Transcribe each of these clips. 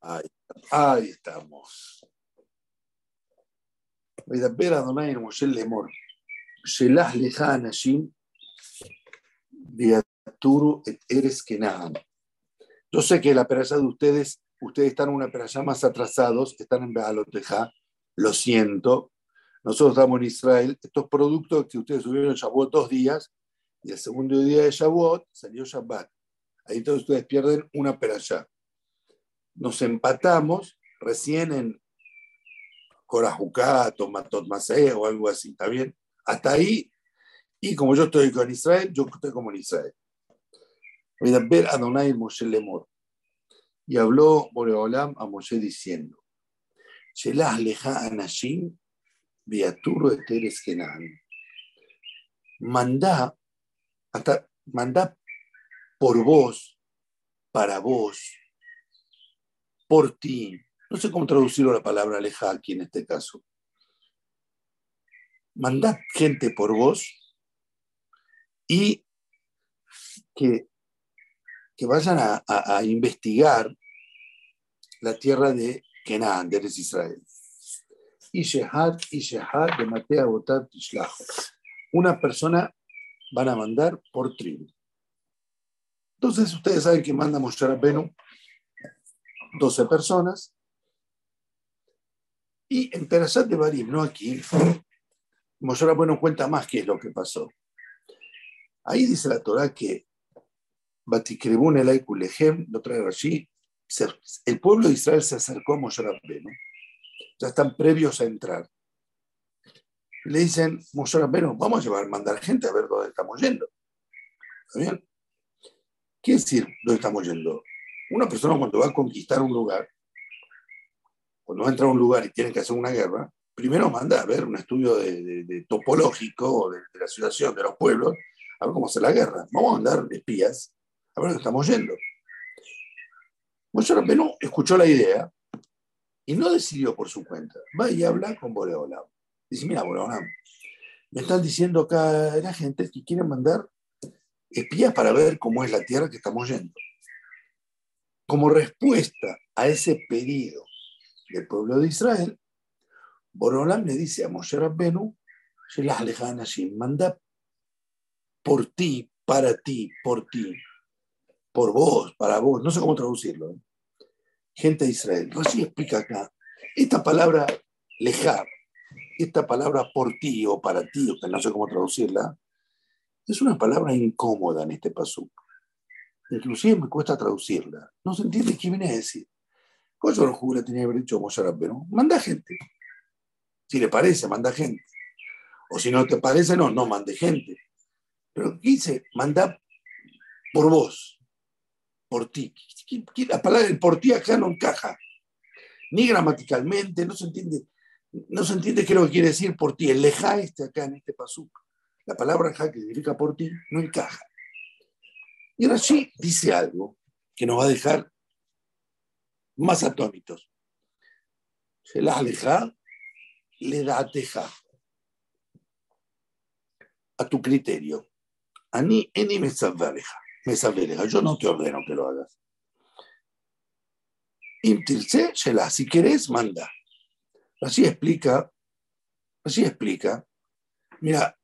Ahí, ahí estamos. וידבר אדוני אל משה לאמור, שלח לך אנשים ויתורו את ארץ כנען. Yo sé que la peralla de ustedes, ustedes están en una peralla más atrasados, están en Bealoteja, lo siento. Nosotros estamos en Israel. Estos productos que ustedes subieron Shavuot dos días, y el segundo día de Shavuot salió Shabbat. Ahí entonces ustedes pierden una peralla. Nos empatamos recién en Corajucá, Tomatot Masé o algo así, ¿está bien? Hasta ahí, y como yo estoy con Israel, yo estoy como en Israel. Ver Adonai Moshe Lemor. Y habló Boreolam a Moshe diciendo, Shelah leja anashim viaturo eteres kenan. Mandá, hasta, mandá por vos, para vos, por ti. No sé cómo traducirlo la palabra aleja aquí en este caso. Mandad gente por vos y que, que vayan a, investigar la tierra de Kenan, de Israel. Y Shehad y Shehad de Matea Botat Una persona van a mandar por tribu. Entonces ustedes saben que manda Moshe Rabbenu 12 personas. Y en Perashat de Barim, no aquí, Moshe Rabbenu cuenta más qué es lo que pasó. Ahí dice la Torah que Batikrebun el Kulehem, lo trae el pueblo de Israel se acercó a Moshe. Ya están previos a entrar. Le dicen, Moshe Rabbenu, vamos a llevar, mandar gente a ver dónde estamos yendo. ¿Está bien? ¿Qué decir dónde estamos yendo? Una persona cuando va a conquistar un lugar, cuando va a entrar a un lugar y tiene que hacer una guerra, primero manda a ver un estudio de, topológico de, la situación de los pueblos, a ver cómo hace la guerra. Vamos a mandar espías a ver dónde estamos yendo. Moshe Rabbeinu escuchó la idea y no decidió por su cuenta. Va y habla con Boreolam. Dice, mira, Boreolam, me están diciendo acá la gente que quieren mandar espías para ver cómo es la tierra que estamos yendo. Como respuesta a ese pedido del pueblo de Israel, Borolam le dice a Moshe Rabbenu, manda por ti, para ti, por ti, por vos, para vos, no sé cómo traducirlo. ¿eh? Gente de Israel. Rashi explica acá, esta palabra lejar, esta palabra por ti o para ti, que no sé cómo traducirla, es una palabra incómoda en este pasuk. Inclusive me cuesta traducirla. No se entiende qué viene a decir. Coño los jugos tenía que haber dicho Moshe Rabbeinu. Manda gente. Si le parece, manda gente. O si no te parece, no, no mande gente. Pero ¿qué dice? Manda por vos, por ti. La palabra por ti acá no encaja. Ni gramaticalmente, no se entiende. No se entiende qué es lo que quiere decir por ti. El leja este acá en este pasuk. La palabra ja que significa por ti no encaja. Y sí dice algo que nos va a dejar más atónitos. Se la aleja, le da teja a tu criterio. A mí, ni me me Yo no te ordeno que lo hagas. Imtirse, si querés, manda. Así explica, así explica. Mira,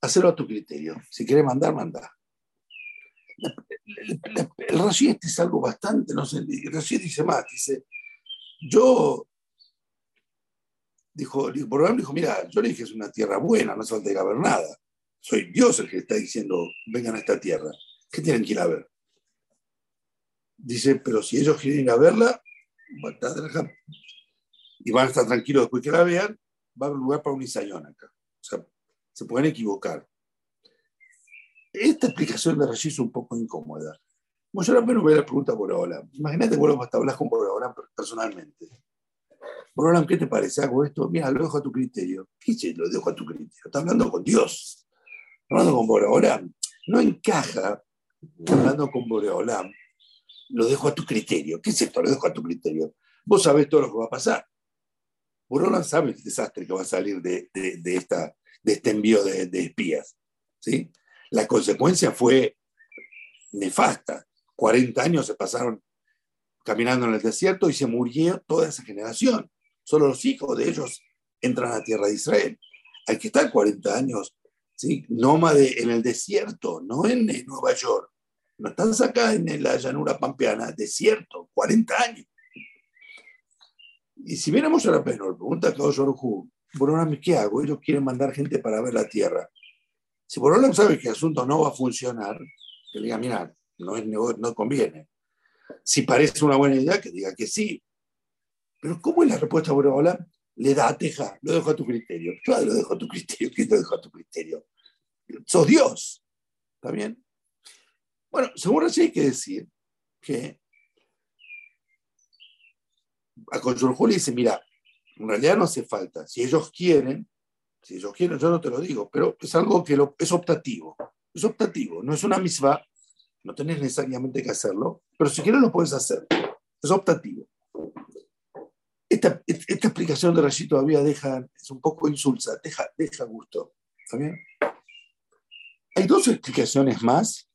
hacerlo a tu criterio. Si quieres mandar, manda. El Rashi este es algo bastante, no sé, el Rashi dice más, dice, yo, dijo, por dijo, mira, yo le dije es una tierra buena, no hace falta ir a ver nada. Soy Dios el que está diciendo, vengan a esta tierra. ¿Qué tienen que ir a ver? Dice, pero si ellos quieren ir a verla, y van a estar tranquilos después que la vean, va a haber lugar para un isayón acá. O sea, se pueden equivocar. Esta explicación de Rashi es un poco incómoda. Yo menos voy a la pregunta por ahora. Imagínate que vos hasta hablas con ahora personalmente. Borolam, ¿qué te parece? Hago esto, mira, lo dejo a tu criterio. ¿Qué es Lo dejo a tu criterio. Está hablando con Dios. Hablando con Boreolam. No encaja hablando con Boreolam. Lo dejo a tu criterio. ¿Qué es esto? Lo dejo a tu criterio. Vos sabés todo lo que va a pasar. Boreolam sabe el desastre que va a salir de, de, de esta de este envío de, de espías. ¿sí? La consecuencia fue nefasta. 40 años se pasaron caminando en el desierto y se murió toda esa generación. Solo los hijos de ellos entran a la tierra de Israel. Hay que estar 40 años ¿sí? nómade en el desierto, no en, Nueva York. No estás acá en la llanura pampeana, desierto, 40 años. Y si viéramos a la pena, pregunta a Kadosh bueno, ¿qué hago? Ellos quieren mandar gente para ver la tierra. Si Borolam sabe que el asunto no va a funcionar, que le diga, mira, no, es, no conviene. Si parece una buena idea, que diga que sí. Pero ¿cómo es la respuesta de Borolam? Le da a Teja, lo dejo a tu criterio. Yo lo dejo a tu criterio, ¿qué lo dejo a tu criterio? Sos Dios. ¿Está bien? Bueno, seguro sí hay que decir que a Conchorjú le dice, mira, en realidad no hace falta. Si ellos quieren, si ellos quieren, yo no te lo digo, pero es algo que es optativo. Es optativo, no es una misma, no tenés necesariamente que hacerlo, pero si quieres lo puedes hacer. Es optativo. Esta, esta explicación de Rashi todavía deja, es un poco insulsa, deja, deja gusto. ¿Está bien? Hay dos explicaciones más.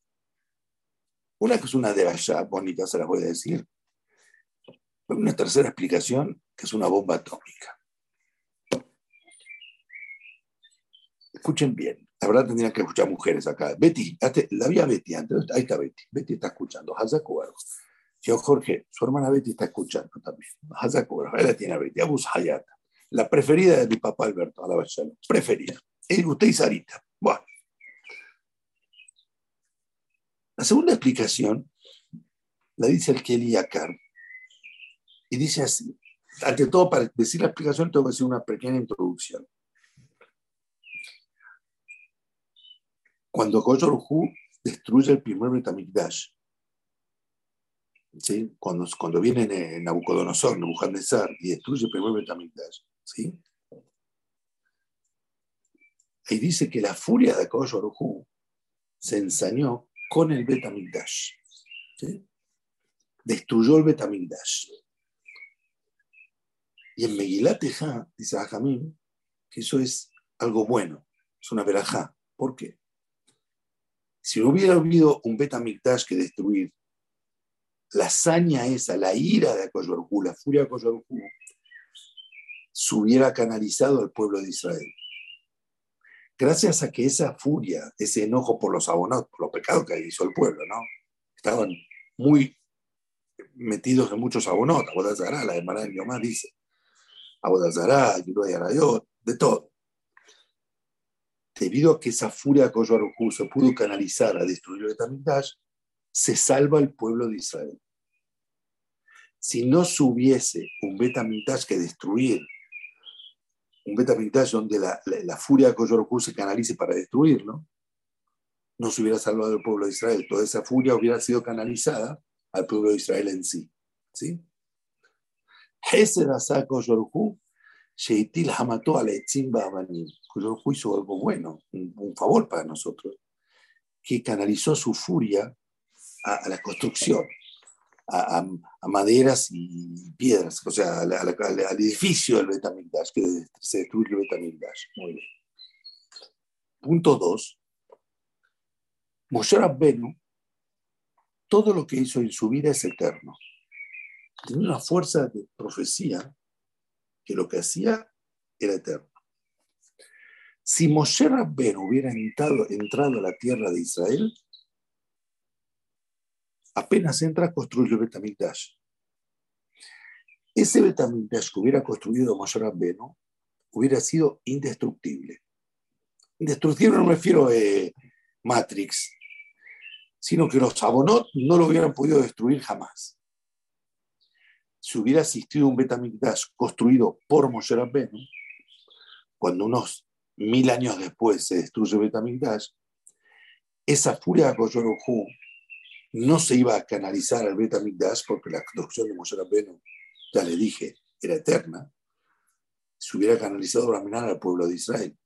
Una que es una de allá bonita, se las voy a decir. Una tercera explicación, que es una bomba atómica. Escuchen bien. La verdad tendrían que escuchar mujeres acá. Betty, la había Betty antes. Ahí está Betty. Betty está escuchando. Hazakuaro. Yo, Jorge, su hermana Betty está escuchando también. Hazakuaro. Ahí la tiene Betty. Abus Hayata. La preferida de mi papá Alberto, a la Preferida. Y usted y Sarita. Bueno. La segunda explicación la dice el Kelly Yakar y dice así, ante todo, para decir la explicación, tengo que hacer una pequeña introducción. Cuando Hu destruye el primer Betamikdash, ¿sí? cuando, cuando viene Nabucodonosor, Nebuchadnezzar, y destruye el primer Betamikdash, ¿sí? ahí dice que la furia de Hu se ensañó con el Betamikdash. ¿sí? Destruyó el Betamikdash. Y en Megilat dice Ajamín, que eso es algo bueno, es una verajá. ¿Por qué? Si hubiera habido un Betamikdash que destruir, la hazaña esa, la ira de Akoyorhu, la furia de Akoyorhu, se hubiera canalizado al pueblo de Israel. Gracias a que esa furia, ese enojo por los abonados, por los pecados que hizo el pueblo, ¿no? Estaban muy metidos en muchos abonados. La hermana de mi mamá dice, Abodazará, Arayot, de todo. Debido a que esa furia de se pudo canalizar a destruir el Betamigdash, se salva el pueblo de Israel. Si no se hubiese un Betamigdash que destruir, un Betamigdash donde la, furia de Koyorku se canalice para destruirlo, no se hubiera salvado el pueblo de Israel. Toda esa furia hubiera sido canalizada al pueblo de Israel en sí. ¿sí? Hesed Yorhu, Sheitil Hamató Aletzimba Abanim. Yorhu hizo algo bueno, un, favor para nosotros, que canalizó su furia a, la construcción, a, maderas y piedras, o sea, al, edificio del Betamigdash, que se destruye el Betamigdash. Muy bien. Punto 2. Moshe Rabbenu, todo lo que hizo en su vida es eterno tenía una fuerza de profecía que lo que hacía era eterno. Si Moshe Rabben hubiera entrado, entrado a la tierra de Israel, apenas entra, construye el Betamigdash. Ese Betamigdash que hubiera construido Moshe Rabbeinu hubiera sido indestructible. Indestructible no me refiero a eh, Matrix, sino que los Abonot no lo hubieran podido destruir jamás si hubiera existido un Betamigdash construido por Moshe Rabbeinu, cuando unos mil años después se destruye Betamigdash, esa furia de Koyorohu no se iba a canalizar al Betamigdash porque la construcción de Moshe Rabbeinu, ya le dije, era eterna, se hubiera canalizado la mirada al pueblo de Israel.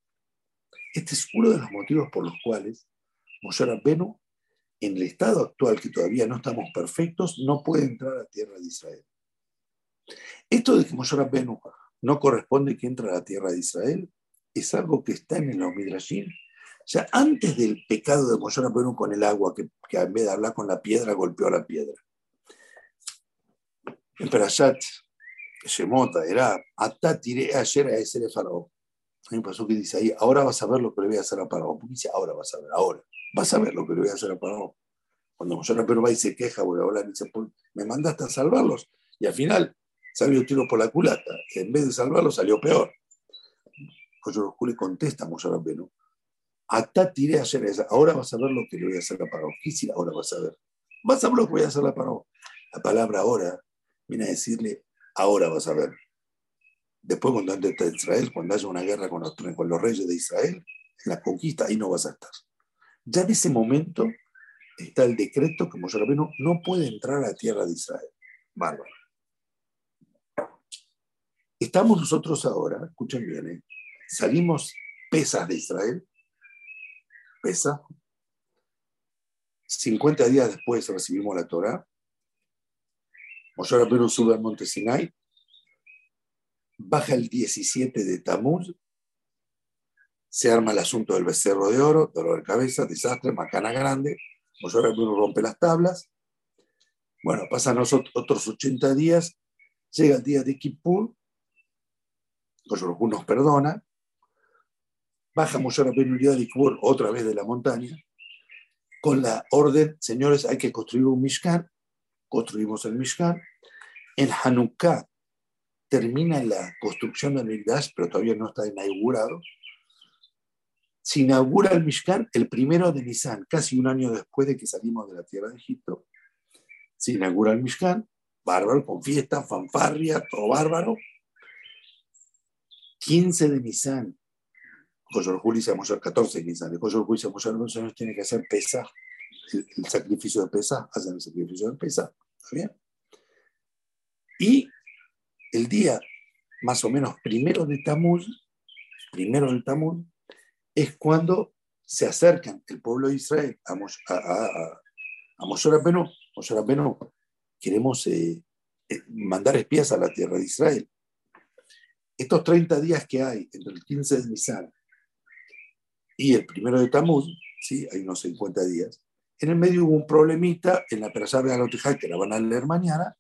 Este es uno de los motivos por los cuales Moshe Rabbeinu, en el estado actual que todavía no estamos perfectos, no puede entrar a tierra de Israel. Esto de que Moshe Rabbeinu no corresponde que entre a la tierra de Israel es algo que está en el Midrashim. O sea, antes del pecado de Moshe Rabbeinu con el agua, que, en vez de hablar con la piedra, golpeó a la piedra. En Perashat, Shemota, era Ata tiré ayer a ese Faraón. Hay un paso que dice ahí, ahora vas a ver lo que le voy a hacer a Faraón. Porque dice, ahora vas a ver, ahora. Vas a ver lo que le voy a hacer a Faraón. Cuando Moshe pero va y se queja, voy a hablar y dice, me mandaste a salvarlos. Y al final salió tiro por la culata. En vez de salvarlos, salió peor. José Juli contesta a Moshe Rabbeinu, Ata tiré ayer esa. Ahora vas a ver lo que le voy a hacer a Faraón. ¿Qué ahora vas a ver? Vas a ver lo que voy a hacer a Faraón. La palabra ahora viene a decirle, ahora vas a ver. Después, cuando entre a Israel, cuando haya una guerra con los, reyes de Israel, en la conquista, ahí no vas a estar. Ya en ese momento está el decreto que Moshe Rabbeinu no puede entrar a la tierra de Israel. Bárbaro. Estamos nosotros ahora, escuchen bien, ¿eh? salimos pesas de Israel, pesa, 50 días después recibimos la Torah, Moshe Rabbeinu sube al monte Sinai, baja el 17 de Tamuz, se arma el asunto del becerro de oro, dolor de cabeza, desastre, macana grande, Moshe Rabbeinu rompe las tablas, bueno, pasan otros 80 días, llega el día de Kippur, nos perdona, baja Moshe día de Kippur otra vez de la montaña, con la orden, señores, hay que construir un Mishkan, construimos el Mishkan, en Hanukkah termina la construcción del Mikdash, pero todavía no está inaugurado. Se inaugura el Mishkan el primero de Nisan, casi un año después de que salimos de la tierra de Egipto. Se inaugura el Mishkan, bárbaro, con fiesta, fanfarria, todo bárbaro. 15 de Nisan, Coyor Juli se el 14 de Nisan, de Coyor Juli se años tiene que hacer pesa, el, el, sacrificio de pesa, hacen el sacrificio de pesa. ¿Está bien? Y el día más o menos primero de Tamuz, primero de Tamuz, es cuando se acercan el pueblo de Israel a, a, a, a Moshe queremos eh, eh, mandar espías a la tierra de Israel. Estos 30 días que hay entre el 15 de Nisan y el primero de Tamuz, ¿sí? hay unos 50 días, en el medio hubo un problemita en la Perashá de Alotijal, que la van a leer mañana,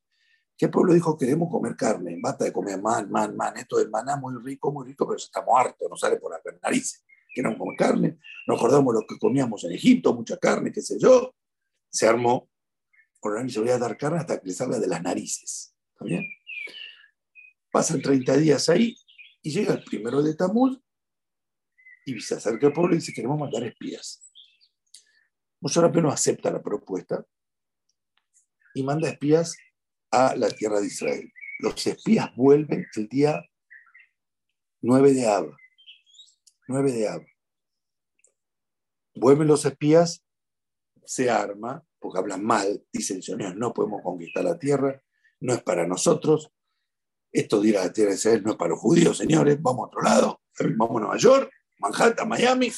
que el pueblo dijo, queremos comer carne, basta de comer man, man, man, esto del maná muy rico, muy rico, pero estamos hartos, nos sale por las narices. Queremos comer carne, nos acordamos lo que comíamos en Egipto, mucha carne, qué sé yo. Se armó, por se voy a dar carne hasta que le salga de las narices. ¿Está bien? Pasan 30 días ahí y llega el primero de Tamuz y se acerca al pueblo y dice, queremos mandar espías. Moshe no acepta la propuesta y manda espías a la tierra de Israel. Los espías vuelven el día 9 de Ab. 9 de Ab. Vuelven los espías, se arma, porque hablan mal, dicen, no podemos conquistar la tierra, no es para nosotros. Esto la tierra de Israel no es para los judíos, señores, vamos a otro lado, vamos a Nueva York, Manhattan, Miami,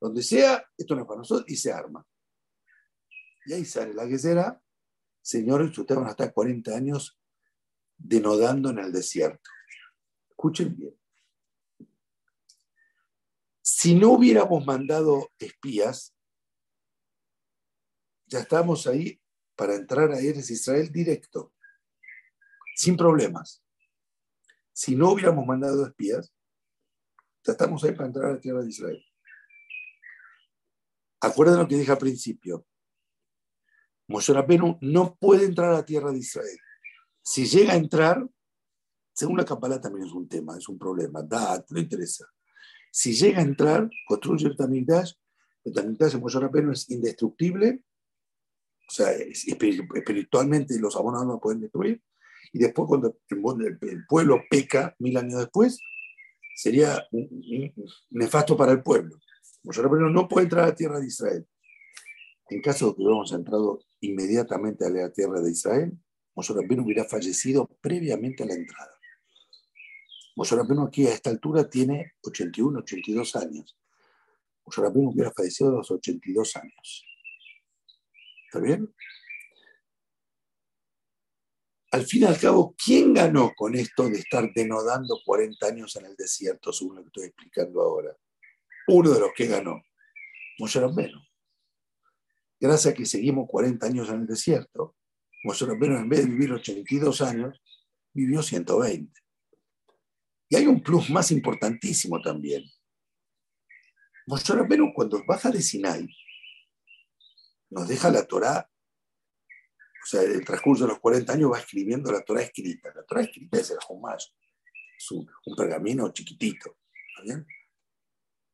donde sea, esto no es para nosotros, y se arma. Y ahí sale la que será señores, ustedes van a estar 40 años denodando en el desierto. Escuchen bien. Si no hubiéramos mandado espías, ya estamos ahí para entrar a Eres Israel directo, sin problemas. Si no hubiéramos mandado espías, ya estamos ahí para entrar a la tierra de Israel. Acuerden lo que dije al principio. Moshe Rabbeinu no puede entrar a la tierra de Israel. Si llega a entrar, según la Kabbalah también es un tema, es un problema, da, no interesa. Si llega a entrar, construye el Tamigdash, el Tamigdash de Moshe Rabbeinu es indestructible, o sea, espiritualmente los abonados no pueden destruir, y después cuando el pueblo peca mil años después, sería nefasto para el pueblo. Moshe Rabbeinu no puede entrar a la tierra de Israel. En caso de que hubiéramos entrado inmediatamente a la tierra de Israel, Moshe hubiera fallecido previamente a la entrada. Moshe aquí a esta altura tiene 81, 82 años. Moshe hubiera fallecido a los 82 años. ¿Está bien? Al fin y al cabo, ¿quién ganó con esto de estar denodando 40 años en el desierto, según lo que estoy explicando ahora? Uno de los que ganó, Moshe gracias a que seguimos 40 años en el desierto, Moshe en vez de vivir 82 años, vivió 120. Y hay un plus más importantísimo también. Moshe Rabbeinu cuando baja de Sinai, nos deja la Torá, o sea, el transcurso de los 40 años va escribiendo la Torá escrita. La Torá escrita es el Jumash, es un, pergamino chiquitito. bien?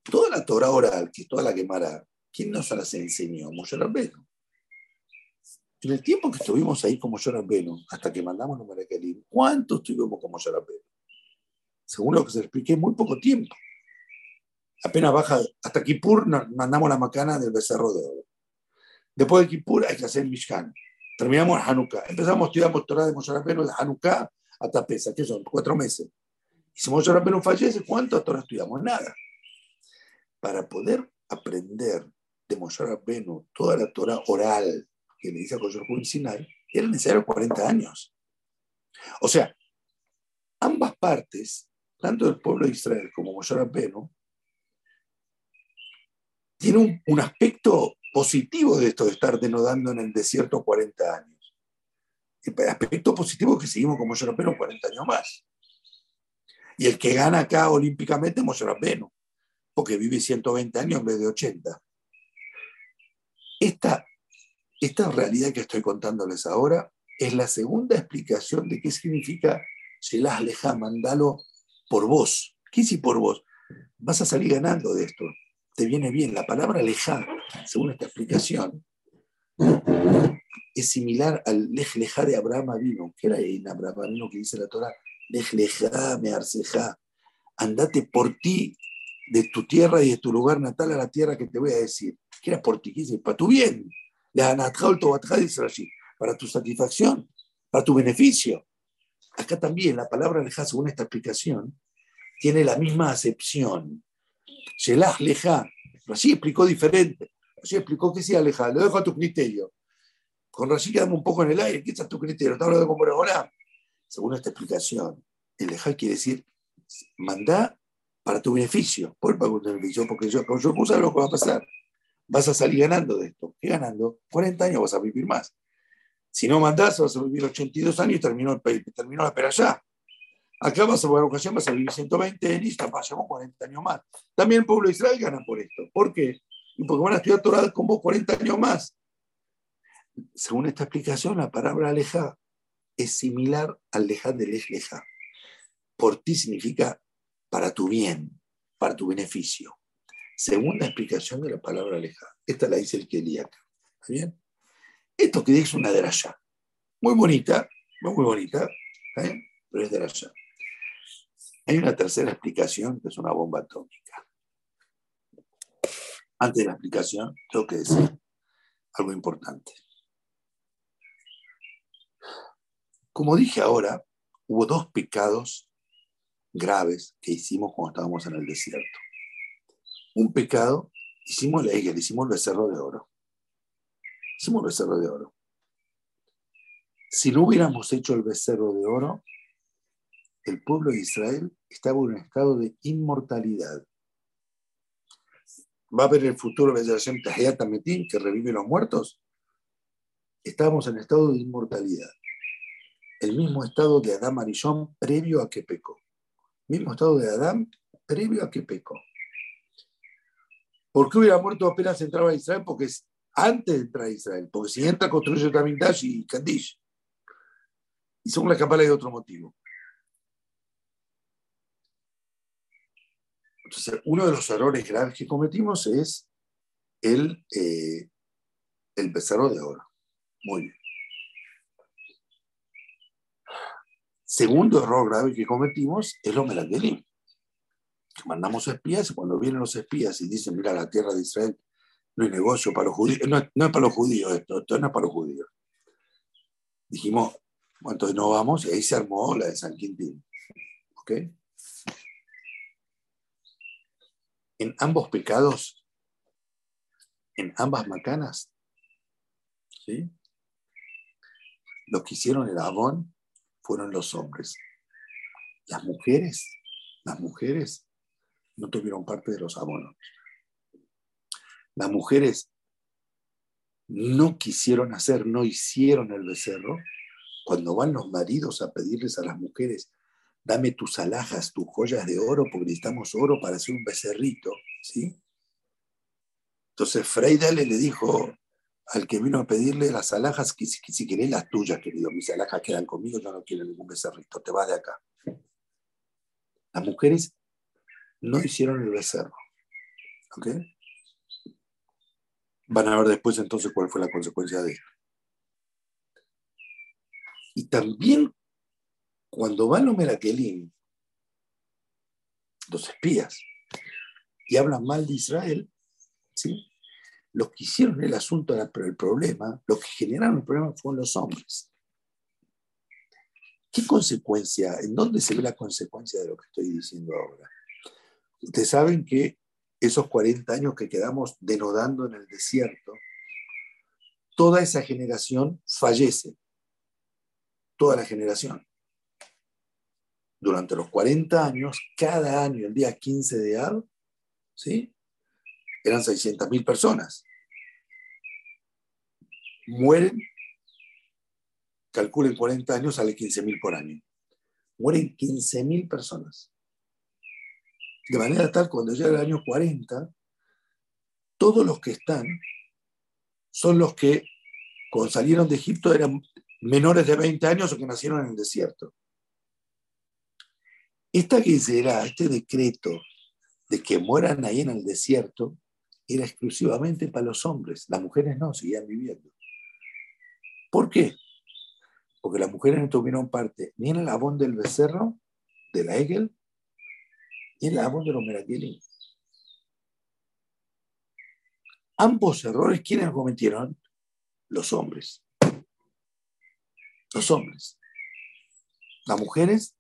Toda la Torá oral, que es toda la quemara, ¿quién nos las enseñó? Moshe Rabbeinu. En el tiempo que estuvimos ahí como Moshe Rabbeinu, hasta que mandamos los Maracalim, ¿cuánto estuvimos como Moshe Rabbeinu? Según lo que se expliqué, muy poco tiempo. Apenas baja, hasta Kippur mandamos la macana del becerro de oro. Después de Kippur hay que hacer Mishkan. Terminamos Hanukkah. Empezamos a estudiar Torah de Moshe Rabbeinu de Hanukkah hasta Pesa, que son cuatro meses. Y si Moshe Rabbeinu fallece, ¿cuánto Torah estudiamos? Nada. Para poder aprender de Moshe Rabbeinu toda la Torah oral que le dice a Koshor Sinai, eran necesarios 40 años. O sea, ambas partes, tanto del pueblo de Israel como Moshe Rabbeinu, tienen un, aspecto positivo de esto de estar denodando en el desierto 40 años. El aspecto positivo es que seguimos con Moshe Rabbeinu 40 años más. Y el que gana acá olímpicamente es Moshe porque vive 120 años en vez de 80. Esta esta realidad que estoy contándoles ahora es la segunda explicación de qué significa Shelah Leja, mandalo por vos. ¿Qué si por vos? Vas a salir ganando de esto. Te viene bien. La palabra Leja, según esta explicación, es similar al Lej Leja de Abraham Avino. ¿Qué era en Abraham Avino que dice la Torah? Lej Leja, me arceja. Andate por ti de tu tierra y de tu lugar natal a la tierra que te voy a decir. ¿Qué era por ti? ¿Qué dice? Para tu bien para tu satisfacción, para tu beneficio. Acá también la palabra leja, según esta explicación, tiene la misma acepción. Shelah leja. Así explicó diferente. Así explicó que sea leja. Lo dejo a tu criterio. Con Rashi quedamos un poco en el aire. ¿Qué es tu criterio? ¿Está hablando como ahora? Según esta explicación, el quiere decir, manda para tu beneficio. ¿Por tu beneficio? Porque yo, como yo puse lo que va a pasar vas a salir ganando de esto. ¿Qué ganando? 40 años vas a vivir más. Si no mandás, vas a vivir 82 años y terminó, terminó la allá. Acá vas a una ocasión, vas a vivir 120, listo, pasamos 40 años más. También el pueblo de Israel gana por esto. ¿Por qué? Y porque van a estudiar Torah con vos 40 años más. Según esta explicación, la palabra aleja es similar al leja del leja. Por ti significa para tu bien, para tu beneficio. Segunda explicación de la palabra aleja. Esta la dice el Keliak. ¿Está bien? Esto que dice una deraya. Muy bonita, muy bonita, pero es deraya. Hay una tercera explicación que es una bomba atómica. Antes de la explicación, tengo que decir algo importante. Como dije ahora, hubo dos pecados graves que hicimos cuando estábamos en el desierto un pecado, hicimos la le hicimos el becerro de oro. Hicimos el becerro de oro. Si no hubiéramos hecho el becerro de oro, el pueblo de Israel estaba en un estado de inmortalidad. Va a haber el futuro de Hashem Tahiyat Metin, que revive los muertos. Estábamos en estado de inmortalidad. El mismo estado de Adán Arishon previo a que pecó. Mismo estado de Adán previo a que pecó. ¿Por qué hubiera muerto apenas entraba a Israel? Porque es antes de entrar a Israel. Porque si entra, construye Dash y Kandish. Y según la capala hay otro motivo. Entonces, uno de los errores graves que cometimos es el, eh, el de oro. Muy bien. Segundo error grave que cometimos es lo melangelim mandamos espías y cuando vienen los espías y dicen, mira, la tierra de Israel no es negocio para los judíos, no, es para los judíos esto, esto no es para los judíos. Dijimos, bueno, entonces no vamos y ahí se armó la de San Quintín. ¿Ok? En ambos pecados, en ambas macanas, ¿sí? Los que hicieron el abón fueron los hombres. Las mujeres, las mujeres no tuvieron parte de los abonos. Las mujeres no quisieron hacer, no hicieron el becerro, cuando van los maridos a pedirles a las mujeres, dame tus alhajas, tus joyas de oro, porque necesitamos oro para hacer un becerrito, ¿sí? Entonces Freidale le dijo al que vino a pedirle las alhajas, que si, si querés las tuyas, querido, mis alhajas quedan conmigo, yo no quiero ningún becerrito, te vas de acá. Las mujeres no hicieron el becerro. ¿Ok? Van a ver después entonces cuál fue la consecuencia de esto. Y también cuando van los Merakelim, los espías, y hablan mal de Israel, ¿sí? los que hicieron el asunto, el problema, los que generaron el problema fueron los hombres. ¿Qué consecuencia? ¿En dónde se ve la consecuencia de lo que estoy diciendo ahora? Ustedes saben que esos 40 años que quedamos denodando en el desierto, toda esa generación fallece. Toda la generación. Durante los 40 años, cada año, el día 15 de Ab, ¿sí? eran 600.000 personas. Mueren, calculen 40 años, sale 15.000 por año. Mueren 15.000 personas. De manera tal, cuando llega el año 40, todos los que están son los que, cuando salieron de Egipto, eran menores de 20 años o que nacieron en el desierto. Esta será, este decreto de que mueran ahí en el desierto, era exclusivamente para los hombres. Las mujeres no, seguían viviendo. ¿Por qué? Porque las mujeres no tuvieron parte ni en el abón del becerro, de la Egel, ni en el abón de los Merakelim. Ambos errores, ¿quiénes cometieron? Los hombres. Los hombres. Las mujeres,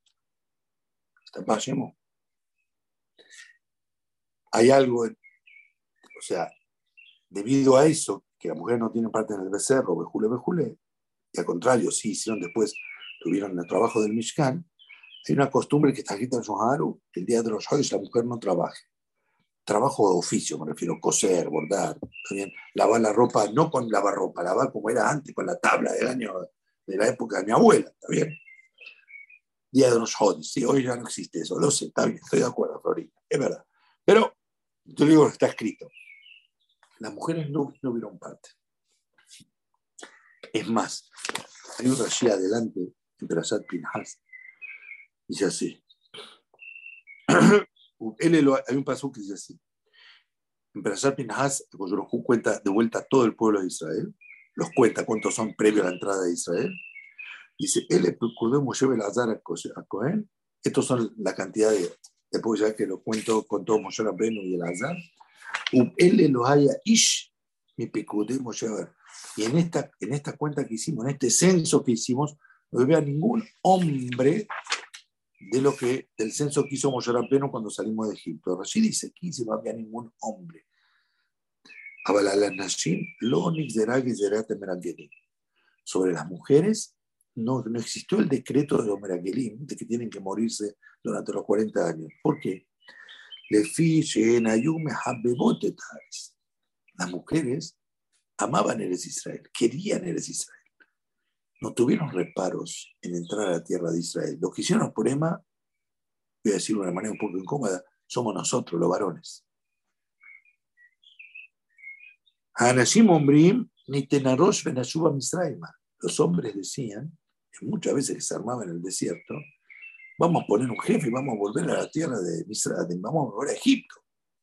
hay algo o sea, debido a eso, que la mujer no tiene parte en el becerro, bejule, bejule, y al contrario, sí hicieron después, tuvieron el trabajo del Mishkan, hay una costumbre que está escrita en Shoharu, el día de los Hoyos la mujer no trabaje. Trabajo de oficio, me refiero, coser, bordar, también lavar la ropa, no con lavar ropa, lavar como era antes, con la tabla del año, de la época de mi abuela, ¿está bien? Día de los Hoyos, sí, hoy ya no existe eso, lo sé, está bien, estoy de acuerdo, Florina, es verdad. Pero yo digo que está escrito. Las mujeres no, no vieron parte. Es más, hay un rashi adelante en Perashat Pinhas. Dice así. hay un paso que dice así. En Perashat Pinhas, Hu cuenta de vuelta a todo el pueblo de Israel. Los cuenta cuántos son previos a la entrada de Israel. Dice, él Moshe Belazar a Cohen. Estos son la cantidad de, después ya que lo cuento con todo Moshe Rabbeinu y el Azar él lo haya ish, mi pecudemos Y en esta, en esta cuenta que hicimos, en este censo que hicimos, no había ningún hombre de lo que del censo que hizo Moshe Rabbeinu cuando salimos de Egipto. Así dice que no había ningún hombre. Sobre las mujeres no, no existió el decreto de los de que tienen que morirse durante los 40 años. ¿Por qué? Las mujeres amaban Eres Israel, querían Eres Israel. No tuvieron reparos en entrar a la tierra de Israel. Lo que hicieron el problema, voy a decirlo de una manera un poco incómoda, somos nosotros, los varones. Los hombres decían, muchas veces que se armaban en el desierto, vamos a poner un jefe y vamos a volver a la tierra de Israel, vamos a volver a Egipto.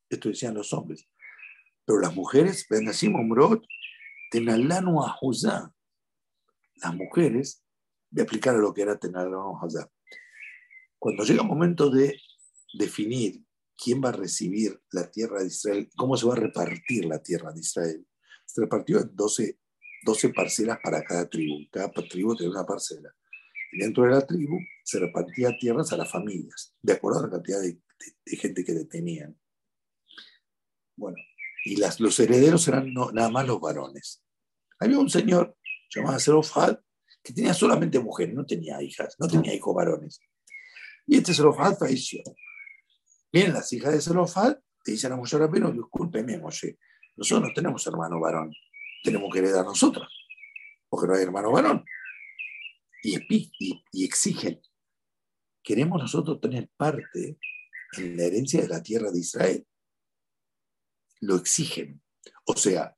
Esto decían los hombres. Pero las mujeres, Tenalanu Ahuzá. Las mujeres, voy a explicar lo que era Tenalanu Ahuzá. Cuando llega el momento de definir quién va a recibir la tierra de Israel, cómo se va a repartir la tierra de Israel, se repartió en 12, 12 parcelas para cada tribu. Cada tribu tiene una parcela. Y dentro de la tribu se repartía tierras a las familias, de acuerdo a la cantidad de, gente que detenían. Bueno, y los herederos eran nada más los varones. Había un señor llamado Serofad que tenía solamente mujeres, no tenía hijas, no tenía hijos varones. Y este Serofad falleció. Vienen las hijas de Serofad, te dicen a Moshe Rabbeinu, discúlpeme, Moshe, nosotros no tenemos hermano varón. Tenemos que heredar nosotros, porque no hay hermano varón. Y exigen, queremos nosotros tener parte en la herencia de la tierra de Israel. Lo exigen. O sea,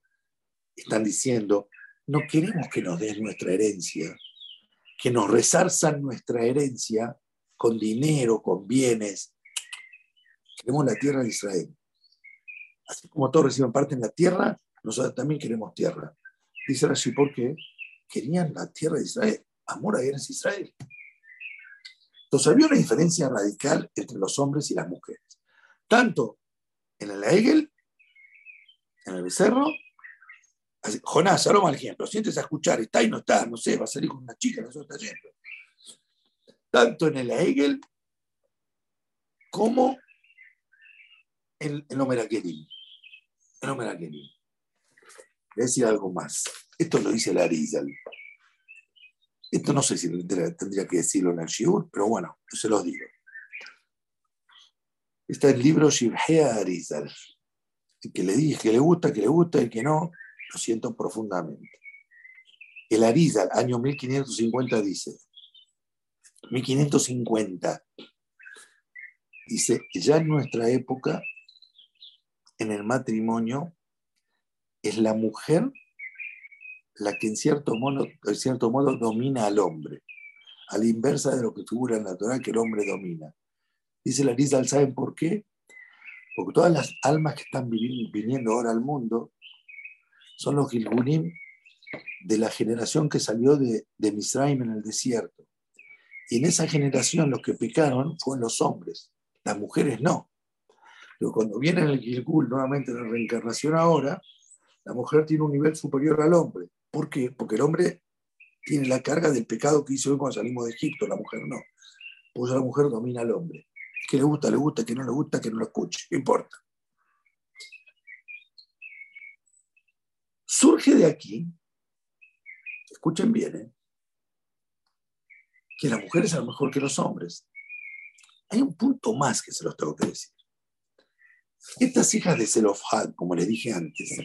están diciendo, no queremos que nos des nuestra herencia, que nos resarzan nuestra herencia con dinero, con bienes. Queremos la tierra de Israel. Así como todos reciben parte en la tierra, nosotros también queremos tierra. Dice así porque querían la tierra de Israel. Amor a Israel. Entonces había una diferencia radical entre los hombres y las mujeres. Tanto en el Egel, en el becerro, Jonás, Saloma al ejemplo, sientes a escuchar, está y no está, no sé, va a salir con una chica, no sé, está yendo. Tanto en el Hegel como en el Omerakelim. El Omerakelim. Voy a decir algo más. Esto lo dice la Arizal. Esto no sé si tendría que decirlo en el Shiur, pero bueno, yo se los digo. Está el libro Shibhea Arizal. El que le dije que le gusta, que le gusta, el que no, lo siento profundamente. El Arizal, año 1550, dice, 1550, dice, ya en nuestra época, en el matrimonio, es la mujer la que en cierto modo, en cierto modo domina al hombre, a la inversa de lo que figura en la que el hombre domina. Dice la Arizal, ¿saben por qué? Porque todas las almas que están viniendo ahora al mundo son los Gilgunim de la generación que salió de, de Misraim en el desierto. Y en esa generación los que pecaron fueron los hombres, las mujeres no. Pero cuando viene el Gilgul nuevamente en la reencarnación ahora, la mujer tiene un nivel superior al hombre. ¿Por qué? Porque el hombre tiene la carga del pecado que hizo hoy cuando salimos de Egipto, la mujer no. Pues la mujer domina al hombre. Que le gusta, le gusta, que no le gusta, que no lo escuche, no importa. Surge de aquí, escuchen bien, ¿eh? que las mujeres a lo mejor que los hombres. Hay un punto más que se los tengo que decir. Estas hijas de Zelofhad, como les dije antes,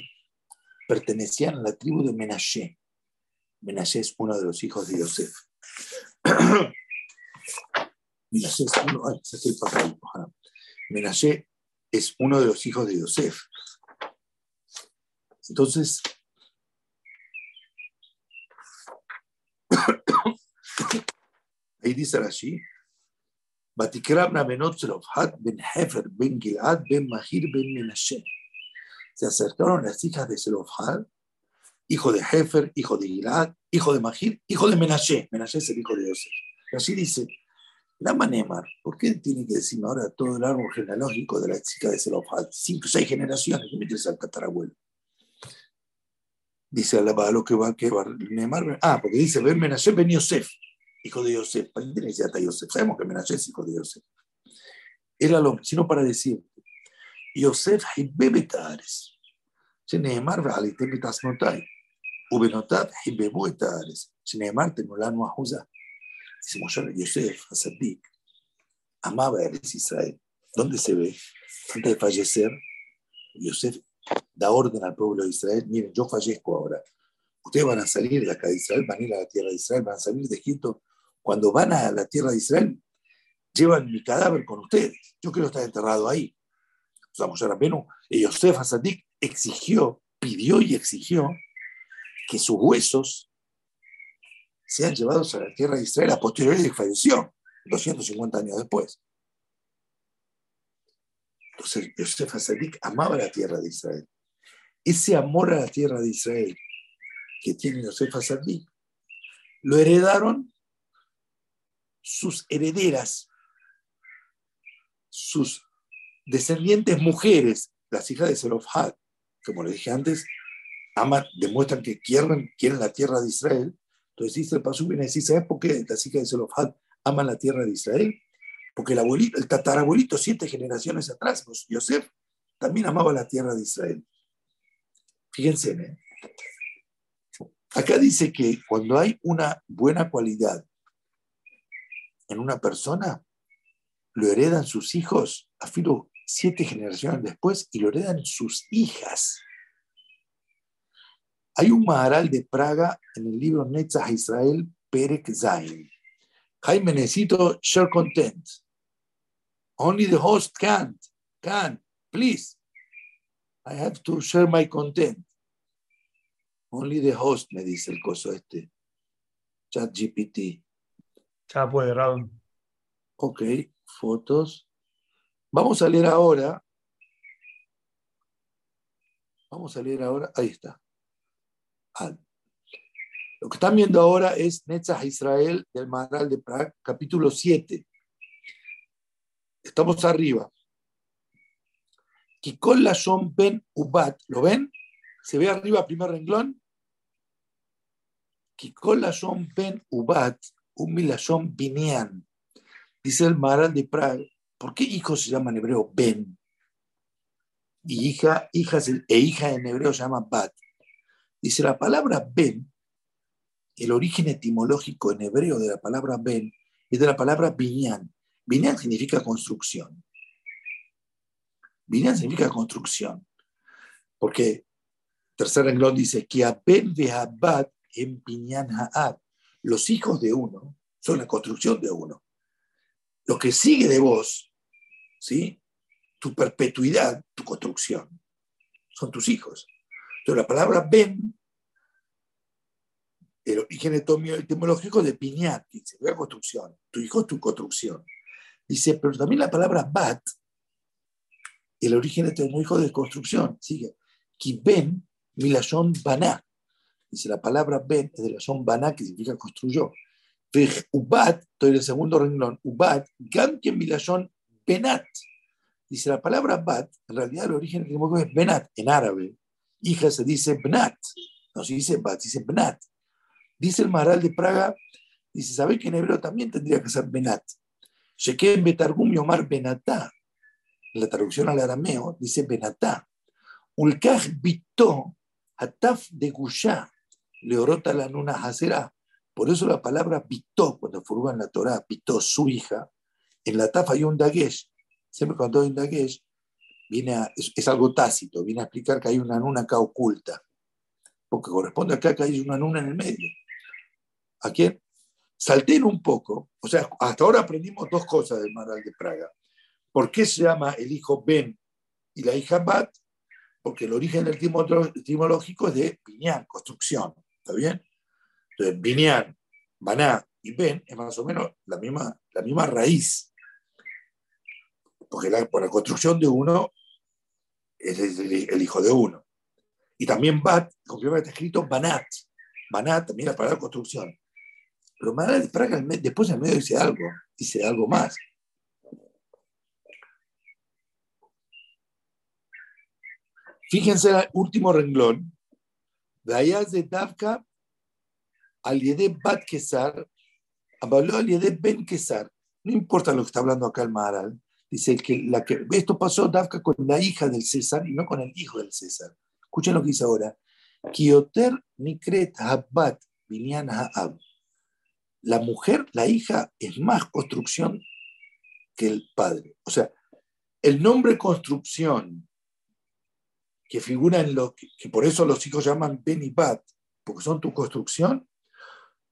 pertenecían a la tribu de Menashe. Menashe es uno de los hijos de Yosef. Menashe es uno, Menashe es uno de los hijos de Yosef. Entonces, ahí dice así, Batikrabna benot ben Hefer, ben Gilad, ben Mahir, ben Menashe. Se acercaron las hijas de Zelofhad, hijo de Hefer, hijo de Gilad, hijo de Mahir, hijo de Menashe. Menashe es el hijo de Yosef. Así dice, la Manemar, ¿por qué tiene que decirme ahora todo el árbol genealógico de la chica de Zelofhad? Cinco, seis generaciones que metes al catarabuelo. Dice a lo que va, que va, Neymar, ah, porque dice, ven Menashe ben Yosef, hijo de Yosef. ¿Para qué ya está Yosef? Sabemos que Menashe es hijo de Yosef. Era lo, sino para decir, Yosef hibbebe tares. שנאמר ועליתם את עצמותיי, ובנותיו חיבבו את הארץ, שנאמרתם לנו אחוזה. Dice Moshe Yosef, Hasadik, amaba a Israel. ¿Dónde se ve? Antes de fallecer, Yosef da orden al pueblo de Israel, miren, yo fallezco ahora, ustedes van a salir de acá de Israel, van a ir a la tierra de Israel, van a salir de Egipto, cuando van a la tierra de Israel, llevan mi cadáver con ustedes, yo quiero estar enterrado ahí. Vamos a y Yosef Hasadik exigió, pidió y exigió que sus huesos sean llevados a la tierra de Israel a posteriori de falleció, 250 años después. Entonces, Yosef Hasadik amaba la tierra de Israel. Ese amor a la tierra de Israel que tiene Yosef Hasadik lo heredaron sus herederas, sus descendientes mujeres, las hijas de Zelofhad, como le dije antes, aman, demuestran que quieren, quieren la tierra de Israel. Entonces dice el Pasú viene decir, ¿sabes por qué las hijas de Zelofhad aman la tierra de Israel? Porque el abuelito, el tatarabuelito, siete generaciones atrás, pues, Yosef, también amaba la tierra de Israel. Fíjense, ¿eh? acá dice que cuando hay una buena cualidad en una persona, lo heredan sus hijos, a filo siete generaciones después, y lo heredan sus hijas. Hay un Maharal de Praga en el libro Netzach Israel, Perek Zain. Jaime, necesito share content. Only the host can't. Can, please. I have to share my content. Only the host, me dice el coso este. Chat GPT. Puede, Raúl. Ok, fotos. Vamos a leer ahora. Vamos a leer ahora. Ahí está. Ah, lo que están viendo ahora es Netzach Israel del Maharal de Praga, capítulo 7. Estamos arriba. Kikol Lashon Ben Ubat. ¿Lo ven? ¿Se ve arriba, primer renglón? Kikol Lashon Ben Ubat, Umilashon Binian. Dice el Maharal de Praga. ¿Por qué hijo se llama en hebreo Ben? Y hija, hijas e hija en hebreo se llama Bat. Dice la palabra Ben, el origen etimológico en hebreo de la palabra Ben es de la palabra Binyan. Binyan significa construcción. Binyan significa construcción. Porque tercer renglón dice que Ben Bat en Binyan Ha'ad. Los hijos de uno son la construcción de uno. Lo que sigue de vos, ¿sí? tu perpetuidad, tu construcción, son tus hijos. Entonces la palabra Ben, el origen etimológico de piñat, dice, la construcción, tu hijo es tu construcción. Dice, pero también la palabra Bat, el origen etimológico de construcción, sigue, ki Ben, milashon baná. Dice, la palabra Ben es de la son baná, que significa construyó. Ubat, estoy en el segundo renglón, Ubat, Gam quien milashon benat. Dice, la palabra bat, en realidad el origen etimológico es benat, en árabe. Hija se dice bnat, no se dice bat, se dice bnat. Dice el Maharal de Praga, dice, ¿sabéis que en hebreo también tendría que ser benat? Shekem betargum yomar benatá. En la traducción al arameo dice benatá. Ulkaj bito ataf de gushá, leorota la nuna hasera. Por eso la palabra bitó, cuando furba en la Torah, bitó, su hija, en la taf hay un dagesh, siempre cuando hay un dagesh, viene es, algo tácito, viene a explicar que hay una nuna acá oculta, porque corresponde acá que hay una nuna en el medio. ¿A quién? Salten un poco, o sea, hasta ahora aprendimos dos cosas del Maral de Praga. ¿Por qué se llama el hijo Ben y la hija Bat? Porque el origen del etimológico es de Binyan, construcción, ¿está bien? Entonces, Binyan, Baná y Ben es más o menos la misma, la misma raíz porque por la construcción de uno es el, hijo de uno. Y también Bat, complementa está escrito Banat. Banat también la palabra construcción. Pero Praga después en medio dice algo, dice algo más. Fíjense el último renglón. Dayaz de Davka, al Bat Kesar, habló al Ben Kesar. No importa lo que está hablando acá el Maharal. Dice que, la que esto pasó Dafka con la hija del César y no con el hijo del César. Escuchen lo que dice ahora. Kioter Nikret Habbat La mujer, la hija, es más construcción que el padre. O sea, el nombre construcción que figura en lo que, por eso los hijos llaman Ben y Bat, porque son tu construcción,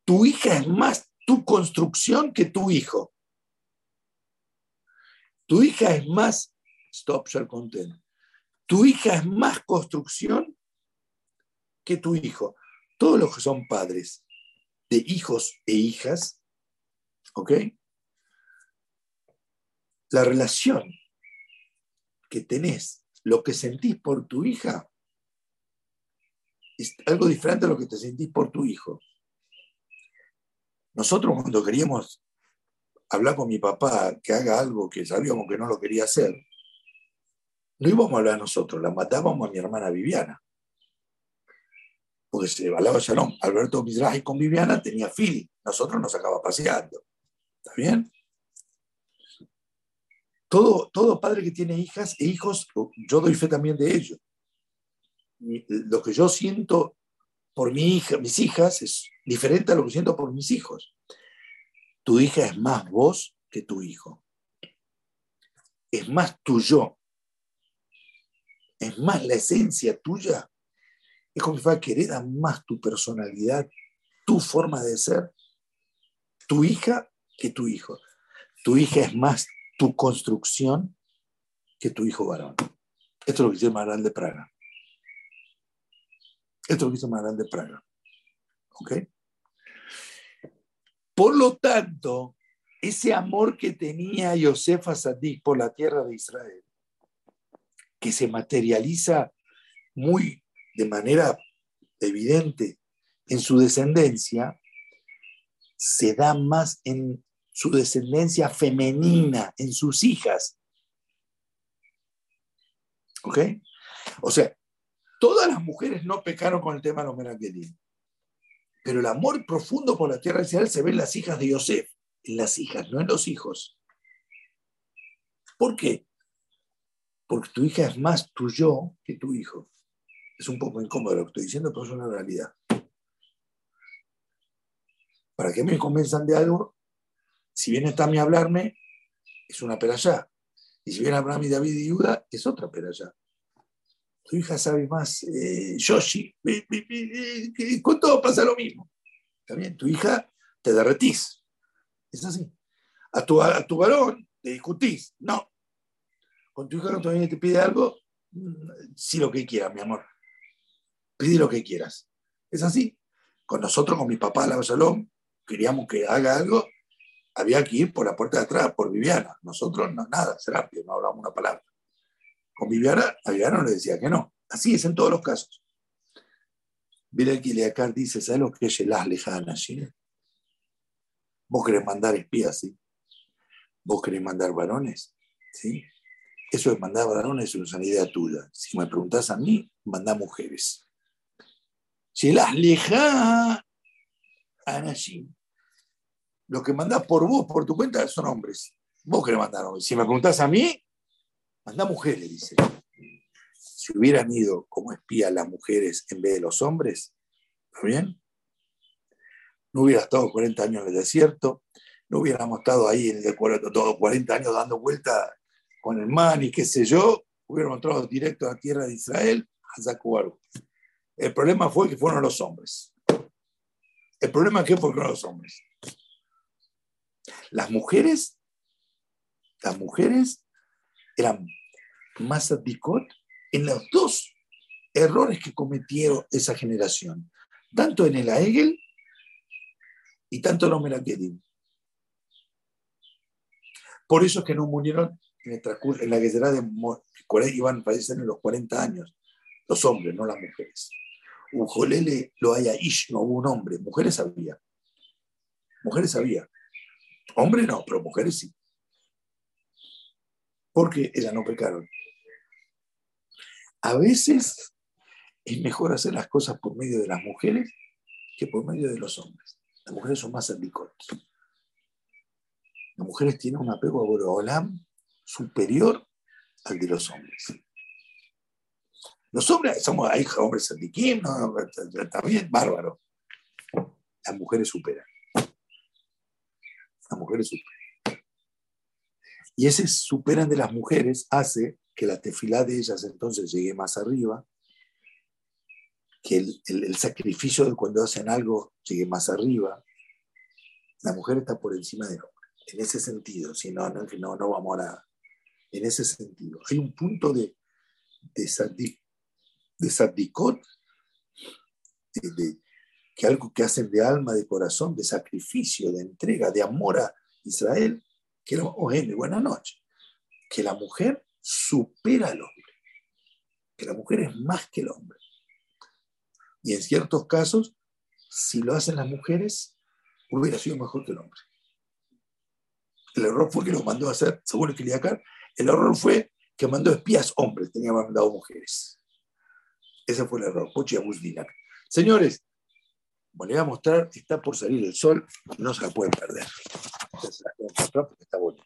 tu hija es más tu construcción que tu hijo. Tu hija es más, stop, share content. Tu hija es más construcción que tu hijo. Todos los que son padres de hijos e hijas, ¿ok? La relación que tenés, lo que sentís por tu hija, es algo diferente a lo que te sentís por tu hijo. Nosotros cuando queríamos hablar con mi papá que haga algo que sabíamos que no lo quería hacer, no íbamos a hablar a nosotros, la matábamos a mi hermana Viviana. Porque se hablaba Shalom. Alberto Mizrahi con Viviana tenía feeling. Nosotros nos acaba paseando. ¿Está bien? Todo, todo padre que tiene hijas e hijos, yo doy fe también de ello. Lo que yo siento por mi hija, mis hijas es diferente a lo que siento por mis hijos. Tu hija es más vos que tu hijo. Es más tu yo. Es más la esencia tuya Es como si fuera que hereda más tu personalidad, tu forma de ser, tu hija que tu hijo. Tu hija es más tu construcción que tu hijo varón. Esto es lo que dice Maral de Praga. Esto es lo dice Maral de Praga. ¿Ok? Por lo tanto, ese amor que tenía Yosef Sadik por la tierra de Israel, que se materializa muy de manera evidente en su descendencia, se da más en su descendencia femenina, en sus hijas. ¿Ok? O sea, todas las mujeres no pecaron con el tema de los Merakelim, pero el amor profundo por la tierra de Israel se ve en las hijas de Yosef, en las hijas, no en los hijos. ¿Por qué? Porque tu hija es más tu yo que tu hijo. Es un poco incómodo lo que estoy diciendo, pero es una realidad. ¿Para qué me convenzan de algo? Si viene Tami a hablarme, es una peralla. Y si viene Abraham y David y Yuda, es otra peralla. Tu hija sabe más, eh, Yoshi, con todo pasa lo mismo. También tu hija te derretís. Es así. A tu, a tu varón te discutís. No. Con tu hija no todavía te pide algo, mm, sí lo que quieras, mi amor. Pide lo que quieras. Es así. Con nosotros, con mi papá, la Salón, queríamos que haga algo, había que ir por la puerta de atrás, por Viviana. Nosotros, no, nada, Serapio, no hablamos una palabra. Viviana, a Viviana le decía que no. Así es en todos los casos. Mira que acá dice, ¿sabes lo que es el lejana allí? Vos querés mandar espías, ¿sí? Vos querés mandar varones, ¿sí? Eso de mandar varones es una idea tuya. Si me preguntás a mí, manda mujeres. Si las leja Anashim. Lo que mandás por vos, por tu cuenta, son hombres. Vos querés mandar hombres. Si me preguntás a mí, manda mujeres, dice. Si hubieran ido como espías las mujeres en vez de los hombres, ¿está bien? No hubiera estado 40 años en el desierto, no hubiéramos estado ahí en el todos 40 años dando vuelta con el man y qué sé yo, hubiéramos entrado directo a la tierra de Israel, a Zacuaro. El problema fue que fueron los hombres. El problema es que no los hombres. Las mujeres, las mujeres eran más adicot en los dos errores que cometieron esa generación, tanto en el Aegel y tanto en los Melakedim. Por eso es que no murieron en, en la guerra de iban a fallecer en los 40 años, los hombres, no las mujeres. Ujolele lo haya ish, no hubo un hombre, mujeres había. Mujeres había. Hombres no, pero mujeres sí. Porque ellas no pecaron. A veces es mejor hacer las cosas por medio de las mujeres que por medio de los hombres. Las mujeres son más andicotas. Las mujeres tienen un apego a Borolam superior al de los hombres. Los hombres somos hay hombres sandiquim, ¿no? bien, bárbaro. Las mujeres superan. Las mujeres superan. Y ese superan de las mujeres hace que la tefilá de ellas entonces llegue más arriba, que el, sacrificio de cuando hacen algo llegue más arriba. La mujer está por encima del hombre. En ese sentido, si no, no, no, no vamos a... En ese sentido. Hay un punto de, de, de sadikot, de, que algo que hacen de alma, de corazón, de sacrificio, de entrega, de amor a Israel, que era, oh, buena noche, que la mujer supera al hombre, que la mujer es más que el hombre. Y en ciertos casos, si lo hacen las mujeres, hubiera sido mejor que el hombre. El error fue que lo mandó a hacer, según el Kiliakar, el error fue que mandó espías hombres, tenía mandado mujeres. Ese fue el error. Señores, bueno, le voy a mostrar, está por salir el sol, no se la pueden perder. Está bonito.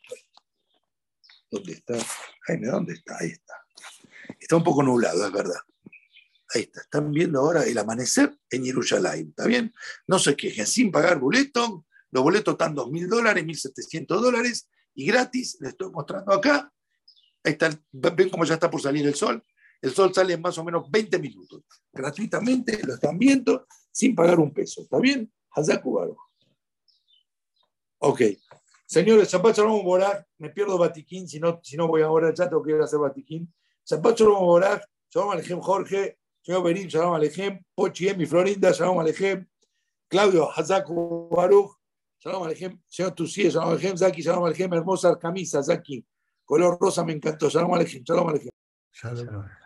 ¿Dónde está? Jaime, ¿dónde está? Ahí está. Está un poco nublado, es verdad. Ahí está. Están viendo ahora el amanecer en Jerusalén. ¿Está bien? No se quejen, sin pagar boleto. Los boletos están 2.000 dólares, 1.700 dólares y gratis. Les estoy mostrando acá. Ahí está. Ven cómo ya está por salir el sol El sol sale en más o menos 20 minutos. Gratuitamente lo están viendo sin pagar un peso. ¿Está bien? Hazaku Ok. Señores, Shabbat Shalom Boraj, me pierdo Batiquín, si no, si no voy ahora, ya tengo que ir a hacer Batiquín. Shabbat Shalom Boraj, Shalom Alejem Jorge, señor Berín, Shalom Alejem, Pochi mi Florinda, Shalom Alejem, Claudio Hazaku Baruch, Shalom Alejem, señor Tusí, Shalom Alejem, Zaki, Shalom Alejem, hermosa camisa, Zaki, color rosa me encantó, Shalom Alejem, Shalom Alejem. Shalom.